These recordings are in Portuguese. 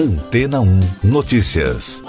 Antena 1 Notícias.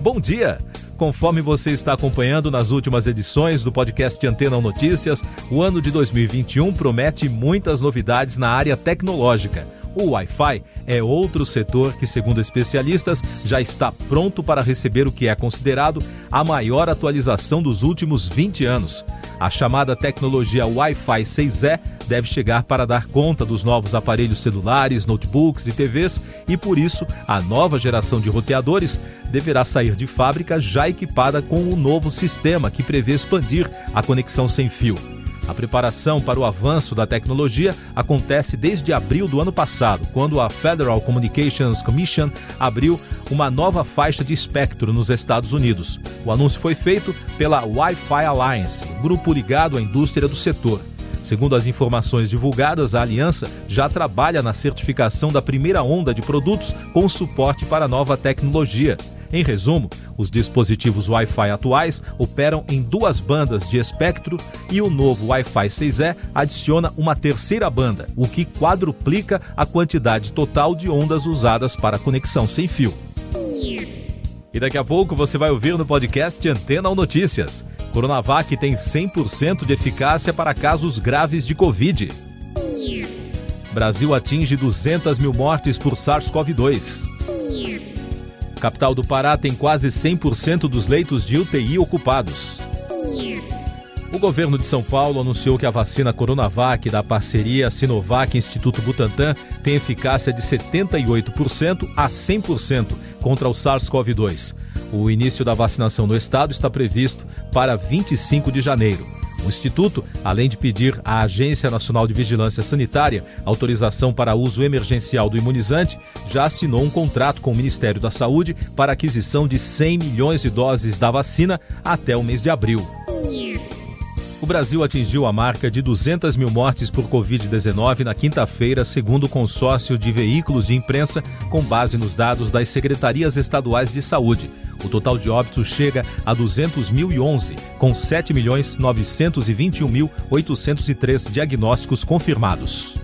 Bom dia! Conforme você está acompanhando nas últimas edições do podcast Antena 1 Notícias, o ano de 2021 promete muitas novidades na área tecnológica. O Wi-Fi é outro setor que, segundo especialistas, já está pronto para receber o que é considerado a maior atualização dos últimos 20 anos. A chamada tecnologia Wi-Fi 6E deve chegar para dar conta dos novos aparelhos celulares, notebooks e TVs e, por isso, a nova geração de roteadores deverá sair de fábrica já equipada com o novo sistema que prevê expandir a conexão sem fio. A preparação para o avanço da tecnologia acontece desde abril do ano passado, quando a Federal Communications Commission abriu uma nova faixa de espectro nos Estados Unidos. O anúncio foi feito pela Wi-Fi Alliance, grupo ligado à indústria do setor. Segundo as informações divulgadas, a aliança já trabalha na certificação da primeira onda de produtos com suporte para a nova tecnologia. Em resumo, os dispositivos Wi-Fi atuais operam em duas bandas de espectro e o novo Wi-Fi 6E adiciona uma terceira banda, o que quadruplica a quantidade total de ondas usadas para conexão sem fio. E daqui a pouco você vai ouvir no podcast Antena ou Notícias. Coronavac tem 100% de eficácia para casos graves de Covid. Brasil atinge 200 mil mortes por SARS-CoV-2. Capital do Pará tem quase 100% dos leitos de UTI ocupados. O governo de São Paulo anunciou que a vacina Coronavac da parceria Sinovac Instituto Butantan tem eficácia de 78% a 100% contra o SARS-CoV-2. O início da vacinação no estado está previsto para 25 de janeiro. O Instituto, além de pedir à Agência Nacional de Vigilância Sanitária autorização para uso emergencial do imunizante, já assinou um contrato com o Ministério da Saúde para aquisição de 100 milhões de doses da vacina até o mês de abril o Brasil atingiu a marca de 200 mil mortes por Covid-19 na quinta-feira, segundo o consórcio de veículos de imprensa, com base nos dados das secretarias estaduais de saúde. O total de óbitos chega a 200.011, com 7.921.803 diagnósticos confirmados.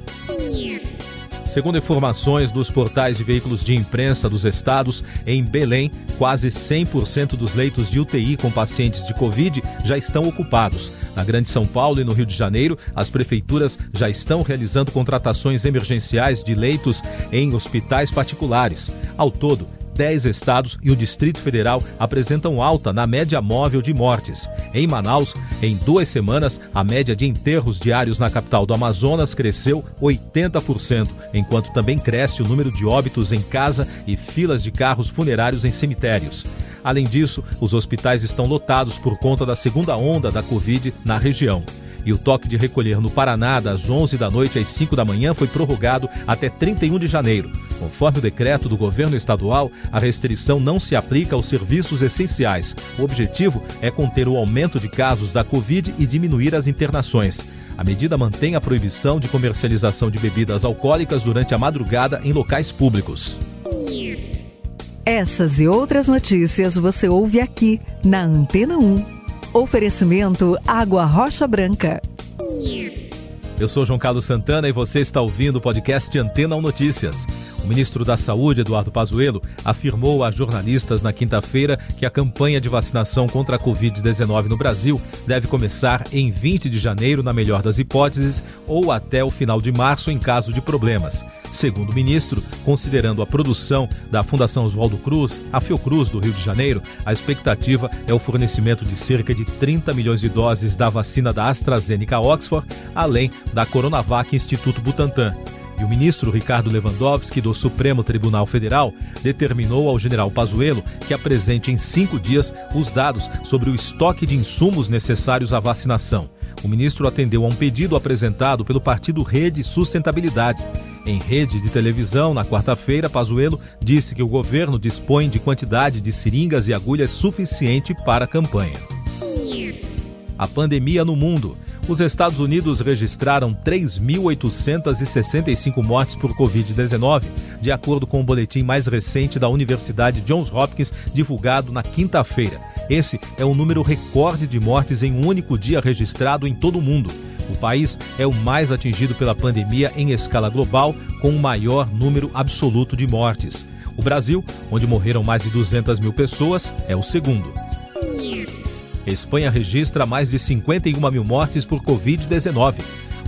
Segundo informações dos portais de veículos de imprensa dos estados, em Belém, quase 100% dos leitos de UTI com pacientes de Covid já estão ocupados. Na Grande São Paulo e no Rio de Janeiro, as prefeituras já estão realizando contratações emergenciais de leitos em hospitais particulares. Ao todo, 10 estados e o Distrito Federal apresentam alta na média móvel de mortes. Em Manaus, em duas semanas, a média de enterros diários na capital do Amazonas cresceu 80%, enquanto também cresce o número de óbitos em casa e filas de carros funerários em cemitérios. Além disso, os hospitais estão lotados por conta da segunda onda da Covid na região e o toque de recolher no Paraná das 11 da noite às 5 da manhã foi prorrogado até 31 de janeiro. Conforme o decreto do governo estadual, a restrição não se aplica aos serviços essenciais. O objetivo é conter o aumento de casos da Covid e diminuir as internações. A medida mantém a proibição de comercialização de bebidas alcoólicas durante a madrugada em locais públicos. Essas e outras notícias você ouve aqui na Antena 1. Oferecimento Água Rocha Branca. Eu sou João Carlos Santana e você está ouvindo o podcast Antena 1 Notícias. O ministro da Saúde, Eduardo Pazuello, afirmou a jornalistas na quinta-feira que a campanha de vacinação contra a Covid-19 no Brasil deve começar em 20 de janeiro, na melhor das hipóteses, ou até o final de março, em caso de problemas. Segundo o ministro, considerando a produção da Fundação Oswaldo Cruz, a Fiocruz do Rio de Janeiro, a expectativa é o fornecimento de cerca de 30 milhões de doses da vacina da AstraZeneca Oxford, além da Coronavac Instituto Butantan. E o ministro Ricardo Lewandowski, do Supremo Tribunal Federal, determinou ao general Pazuello que apresente em cinco dias os dados sobre o estoque de insumos necessários à vacinação. O ministro atendeu a um pedido apresentado pelo partido Rede Sustentabilidade. Em rede de televisão, na quarta-feira, Pazuello disse que o governo dispõe de quantidade de seringas e agulhas suficiente para a campanha. A pandemia no mundo. Os Estados Unidos registraram 3.865 mortes por Covid-19, de acordo com o boletim mais recente da Universidade Johns Hopkins, divulgado na quinta-feira. Esse é o número recorde de mortes em um único dia registrado em todo o mundo. O país é o mais atingido pela pandemia em escala global, com o maior número absoluto de mortes. O Brasil, onde morreram mais de 200 mil pessoas, é o segundo. Espanha registra mais de 51 mil mortes por Covid-19.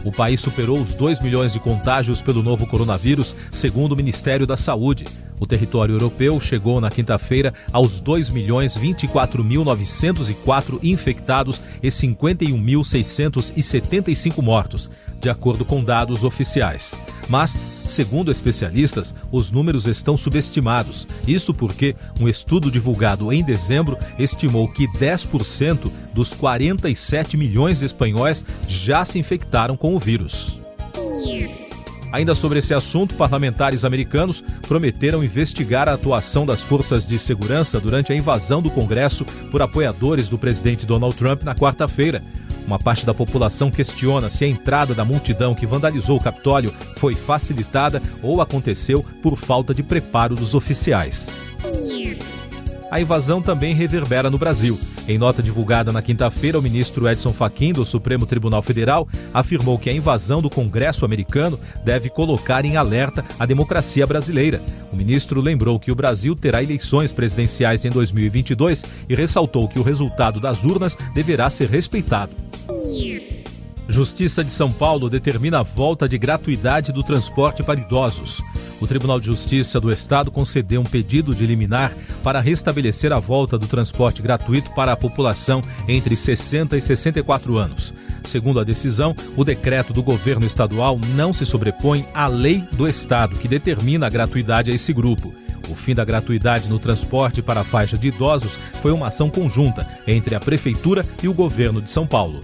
O país superou os 2 milhões de contágios pelo novo coronavírus, segundo o Ministério da Saúde. O território europeu chegou na quinta-feira aos 2 milhões 24.904 infectados e 51.675 mortos, de acordo com dados oficiais. Mas, segundo especialistas, os números estão subestimados. Isso porque um estudo divulgado em dezembro estimou que 10% dos 47 milhões de espanhóis já se infectaram com o vírus. Ainda sobre esse assunto, parlamentares americanos prometeram investigar a atuação das forças de segurança durante a invasão do Congresso por apoiadores do presidente Donald Trump na quarta-feira. Uma parte da população questiona se a entrada da multidão que vandalizou o Capitólio foi facilitada ou aconteceu por falta de preparo dos oficiais. A invasão também reverbera no Brasil. Em nota divulgada na quinta-feira, o ministro Edson Fachin, do Supremo Tribunal Federal, afirmou que a invasão do Congresso americano deve colocar em alerta a democracia brasileira. O ministro lembrou que o Brasil terá eleições presidenciais em 2022 e ressaltou que o resultado das urnas deverá ser respeitado. Justiça de São Paulo determina a volta de gratuidade do transporte para idosos. O Tribunal de Justiça do Estado concedeu um pedido de liminar para restabelecer a volta do transporte gratuito para a população entre 60 e 64 anos. Segundo a decisão, o decreto do governo estadual não se sobrepõe à lei do Estado, que determina a gratuidade a esse grupo. O fim da gratuidade no transporte para a faixa de idosos foi uma ação conjunta entre a Prefeitura e o governo de São Paulo.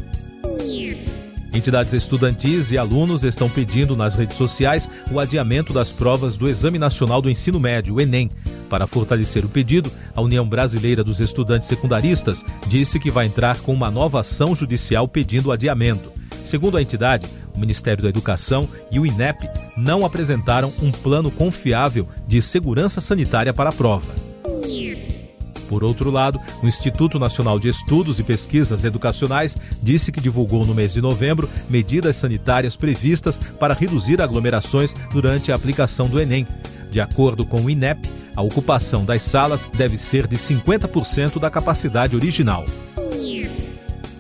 Entidades estudantis e alunos estão pedindo nas redes sociais o adiamento das provas do Exame Nacional do Ensino Médio, o Enem. Para fortalecer o pedido, a União Brasileira dos Estudantes Secundaristas disse que vai entrar com uma nova ação judicial pedindo o adiamento. Segundo a entidade, o Ministério da Educação e o INEP não apresentaram um plano confiável de segurança sanitária para a prova. Por outro lado, o Instituto Nacional de Estudos e Pesquisas Educacionais disse que divulgou no mês de novembro medidas sanitárias previstas para reduzir aglomerações durante a aplicação do Enem. De acordo com o INEP, a ocupação das salas deve ser de 50% da capacidade original.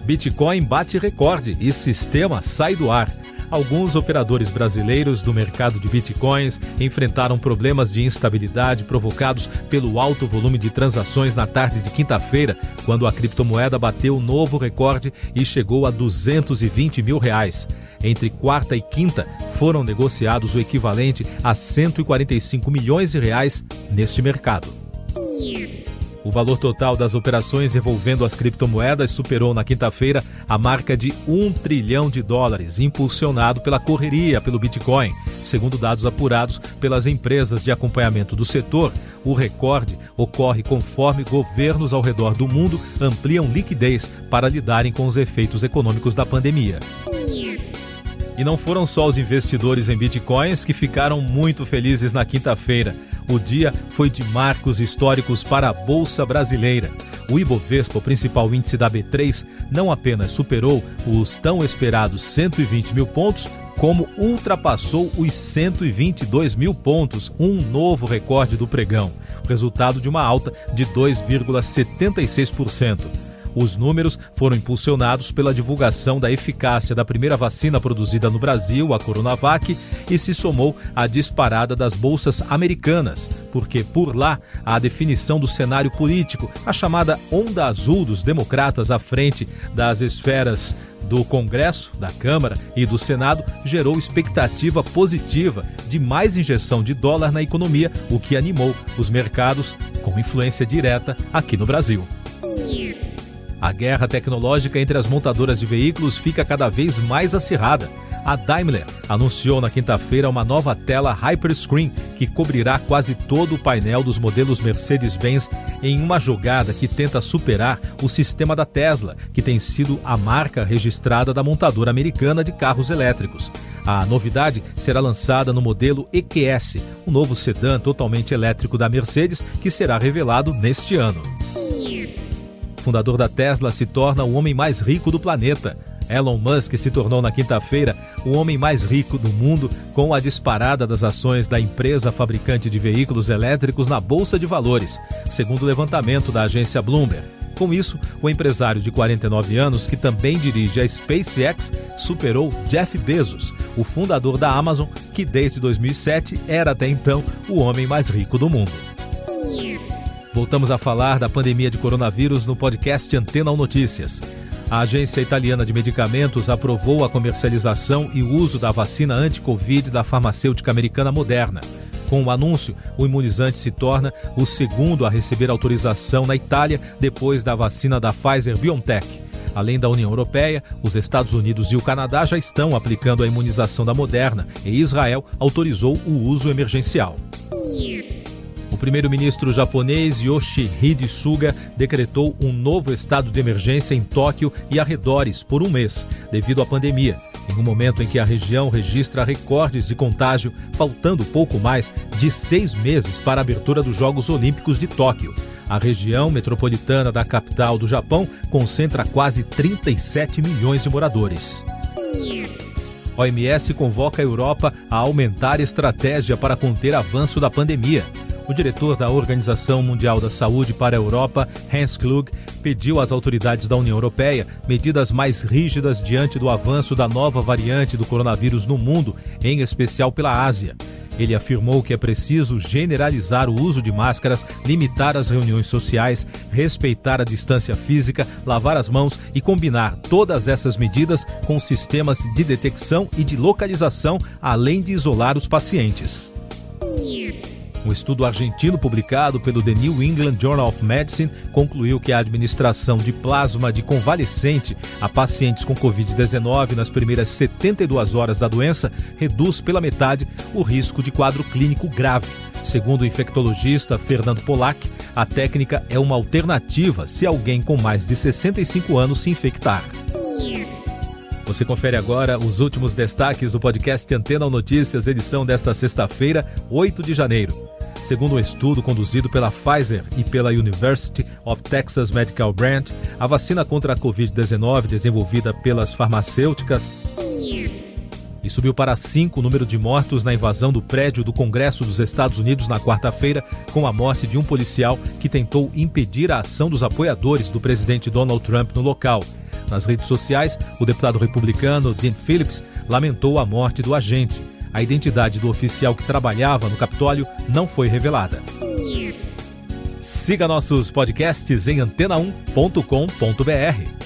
Bitcoin bate recorde e sistema sai do ar alguns operadores brasileiros do mercado de bitcoins enfrentaram problemas de instabilidade provocados pelo alto volume de transações na tarde de quinta-feira, quando a criptomoeda bateu novo recorde e chegou a 220 mil reais. Entre quarta e quinta, foram negociados o equivalente a 145 milhões de reais neste mercado. O valor total das operações envolvendo as criptomoedas superou na quinta-feira a marca de um trilhão de dólares, impulsionado pela correria pelo Bitcoin. Segundo dados apurados pelas empresas de acompanhamento do setor, o recorde ocorre conforme governos ao redor do mundo ampliam liquidez para lidarem com os efeitos econômicos da pandemia. E não foram só os investidores em bitcoins que ficaram muito felizes na quinta-feira. O dia foi de marcos históricos para a Bolsa Brasileira. O Ibovespa, o principal índice da B3, não apenas superou os tão esperados 120 mil pontos, como ultrapassou os 122 mil pontos, um novo recorde do pregão, resultado de uma alta de 2,76%. Os números foram impulsionados pela divulgação da eficácia da primeira vacina produzida no Brasil, a Coronavac, e se somou à disparada das bolsas americanas, porque por lá a definição do cenário político, a chamada onda azul dos democratas à frente das esferas do Congresso, da Câmara e do Senado gerou expectativa positiva de mais injeção de dólar na economia, o que animou os mercados com influência direta aqui no Brasil. A guerra tecnológica entre as montadoras de veículos fica cada vez mais acirrada. A Daimler anunciou na quinta-feira uma nova tela Hyperscreen que cobrirá quase todo o painel dos modelos Mercedes-Benz em uma jogada que tenta superar o sistema da Tesla, que tem sido a marca registrada da montadora americana de carros elétricos. A novidade será lançada no modelo EQS, um novo sedã totalmente elétrico da Mercedes, que será revelado neste ano fundador da Tesla, se torna o homem mais rico do planeta. Elon Musk se tornou na quinta-feira o homem mais rico do mundo com a disparada das ações da empresa fabricante de veículos elétricos na Bolsa de Valores, segundo o levantamento da agência Bloomberg. Com isso, o empresário de 49 anos, que também dirige a SpaceX, superou Jeff Bezos, o fundador da Amazon, que desde 2007 era até então o homem mais rico do mundo. Voltamos a falar da pandemia de coronavírus no podcast Antena Notícias. A Agência Italiana de Medicamentos aprovou a comercialização e uso da vacina anti-Covid da farmacêutica americana Moderna. Com o anúncio, o imunizante se torna o segundo a receber autorização na Itália depois da vacina da Pfizer BioNTech. Além da União Europeia, os Estados Unidos e o Canadá já estão aplicando a imunização da Moderna e Israel autorizou o uso emergencial. O primeiro-ministro japonês Yoshihide Suga decretou um novo estado de emergência em Tóquio e arredores por um mês, devido à pandemia, em um momento em que a região registra recordes de contágio, faltando pouco mais de seis meses para a abertura dos Jogos Olímpicos de Tóquio. A região metropolitana da capital do Japão concentra quase 37 milhões de moradores. OMS convoca a Europa a aumentar estratégia para conter avanço da pandemia. O diretor da Organização Mundial da Saúde para a Europa, Hans Klug, pediu às autoridades da União Europeia medidas mais rígidas diante do avanço da nova variante do coronavírus no mundo, em especial pela Ásia. Ele afirmou que é preciso generalizar o uso de máscaras, limitar as reuniões sociais, respeitar a distância física, lavar as mãos e combinar todas essas medidas com sistemas de detecção e de localização, além de isolar os pacientes. Um estudo argentino publicado pelo The New England Journal of Medicine concluiu que a administração de plasma de convalescente a pacientes com Covid-19 nas primeiras 72 horas da doença reduz pela metade o risco de quadro clínico grave. Segundo o infectologista Fernando Polac, a técnica é uma alternativa se alguém com mais de 65 anos se infectar. Você confere agora os últimos destaques do podcast Antena Notícias, edição desta sexta-feira, 8 de janeiro. Segundo um estudo conduzido pela Pfizer e pela University of Texas Medical Branch, a vacina contra a Covid-19 desenvolvida pelas farmacêuticas e subiu para cinco o número de mortos na invasão do prédio do Congresso dos Estados Unidos na quarta-feira, com a morte de um policial que tentou impedir a ação dos apoiadores do presidente Donald Trump no local. Nas redes sociais, o deputado republicano Dean Phillips lamentou a morte do agente. A identidade do oficial que trabalhava no Capitólio não foi revelada. Siga nossos podcasts em antena1.com.br.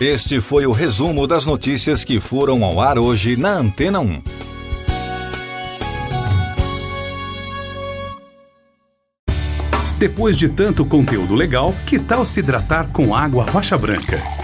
Este foi o resumo das notícias que foram ao ar hoje na Antena 1. Depois de tanto conteúdo legal, que tal se hidratar com água rocha branca?